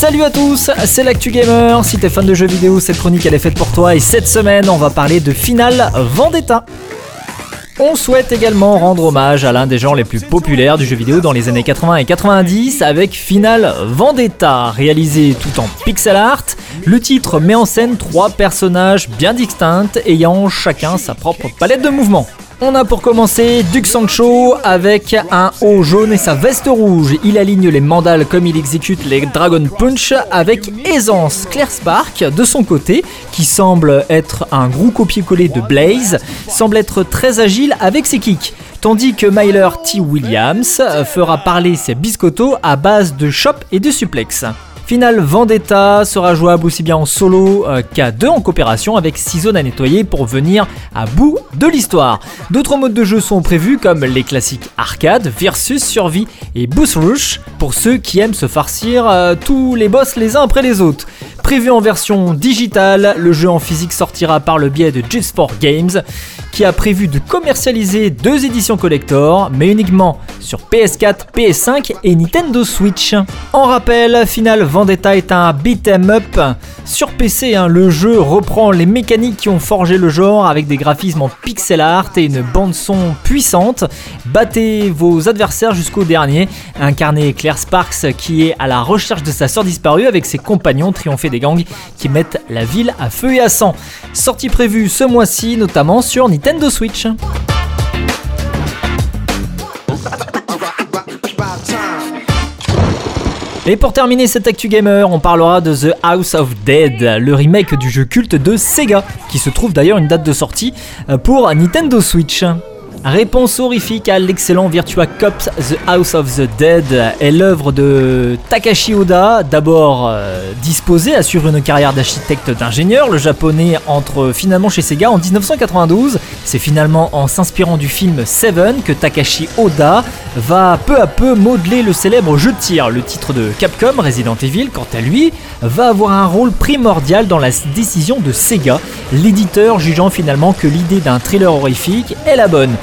Salut à tous, c'est l'actu gamer. Si t'es fan de jeux vidéo, cette chronique elle est faite pour toi et cette semaine on va parler de Final Vendetta. On souhaite également rendre hommage à l'un des genres les plus populaires du jeu vidéo dans les années 80 et 90 avec Final Vendetta, réalisé tout en pixel art. Le titre met en scène trois personnages bien distincts ayant chacun sa propre palette de mouvements. On a pour commencer Duke Sancho avec un haut jaune et sa veste rouge. Il aligne les mandales comme il exécute les Dragon Punch avec aisance. Claire Spark, de son côté, qui semble être un gros copier-coller de Blaze, semble être très agile avec ses kicks. Tandis que Myler T. Williams fera parler ses biscottos à base de chop et de suplex. Final Vendetta sera jouable aussi bien en solo euh, qu'à deux en coopération avec 6 zones à nettoyer pour venir à bout de l'histoire. D'autres modes de jeu sont prévus comme les classiques arcade, versus survie et boost rush pour ceux qui aiment se farcir euh, tous les boss les uns après les autres. Prévu en version digitale, le jeu en physique sortira par le biais de Just for Games, qui a prévu de commercialiser deux éditions collector, mais uniquement sur PS4, PS5 et Nintendo Switch. En rappel, Final Vendetta est un beat'em up sur PC. Hein. le jeu reprend les mécaniques qui ont forgé le genre avec des graphismes en pixel art et une bande son puissante. Battez vos adversaires jusqu'au dernier. Incarné Claire Sparks qui est à la recherche de sa sœur disparue avec ses compagnons triompher des gangs qui mettent la ville à feu et à sang. Sortie prévue ce mois-ci, notamment sur Nintendo Switch. Et pour terminer cette Actu Gamer, on parlera de The House of Dead, le remake du jeu culte de Sega, qui se trouve d'ailleurs une date de sortie euh, pour Nintendo Switch. Réponse horrifique à l'excellent Virtua Cops The House of the Dead est l'œuvre de Takashi Oda, d'abord euh, disposé à suivre une carrière d'architecte d'ingénieur. Le japonais entre finalement chez Sega en 1992. C'est finalement en s'inspirant du film Seven que Takashi Oda va peu à peu modeler le célèbre jeu de tir. Le titre de Capcom, Resident Evil, quant à lui, va avoir un rôle primordial dans la décision de Sega, l'éditeur jugeant finalement que l'idée d'un thriller horrifique est la bonne.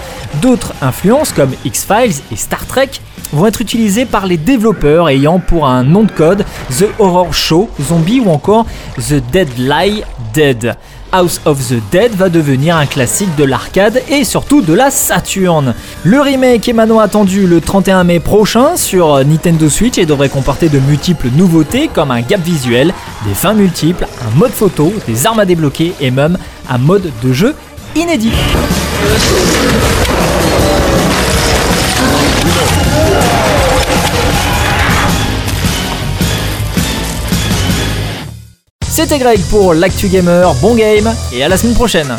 D'autres influences comme X-Files et Star Trek vont être utilisées par les développeurs ayant pour un nom de code The Horror Show, Zombie ou encore The Dead Lie Dead. House of the Dead va devenir un classique de l'arcade et surtout de la Saturn. Le remake est maintenant attendu le 31 mai prochain sur Nintendo Switch et devrait comporter de multiples nouveautés comme un gap visuel, des fins multiples, un mode photo, des armes à débloquer et même un mode de jeu inédit. C'était Greg pour l'Actu Gamer, bon game et à la semaine prochaine